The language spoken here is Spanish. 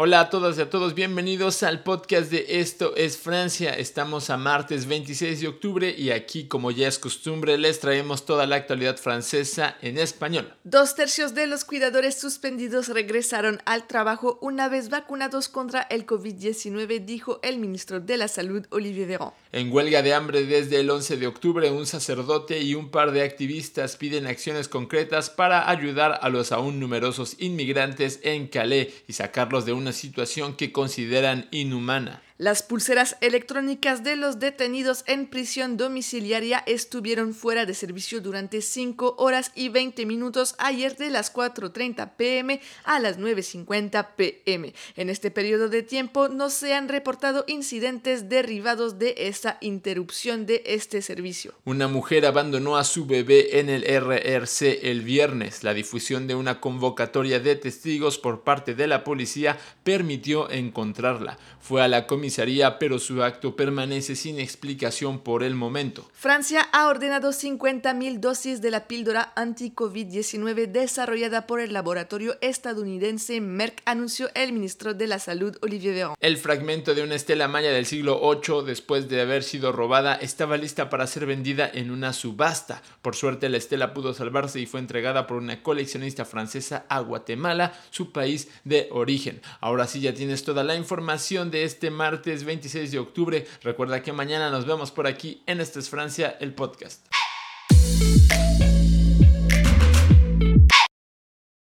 Hola a todas y a todos, bienvenidos al podcast de Esto es Francia. Estamos a martes 26 de octubre y aquí, como ya es costumbre, les traemos toda la actualidad francesa en español. Dos tercios de los cuidadores suspendidos regresaron al trabajo una vez vacunados contra el COVID-19, dijo el ministro de la Salud, Olivier Véran. En huelga de hambre desde el 11 de octubre, un sacerdote y un par de activistas piden acciones concretas para ayudar a los aún numerosos inmigrantes en Calais y sacarlos de una situación que consideran inhumana. Las pulseras electrónicas de los detenidos en prisión domiciliaria estuvieron fuera de servicio durante 5 horas y 20 minutos ayer de las 4.30 pm a las 9.50 pm. En este periodo de tiempo no se han reportado incidentes derivados de esta interrupción de este servicio. Una mujer abandonó a su bebé en el RRC el viernes. La difusión de una convocatoria de testigos por parte de la policía permitió encontrarla. Fue a la comisión pero su acto permanece sin explicación por el momento. Francia ha ordenado 50.000 dosis de la píldora anti-COVID-19 desarrollada por el laboratorio estadounidense Merck, anunció el ministro de la Salud, Olivier Véran. El fragmento de una estela maya del siglo VIII, después de haber sido robada, estaba lista para ser vendida en una subasta. Por suerte, la estela pudo salvarse y fue entregada por una coleccionista francesa a Guatemala, su país de origen. Ahora sí ya tienes toda la información de este martes 26 de octubre. Recuerda que mañana nos vemos por aquí en Esta es Francia, el podcast.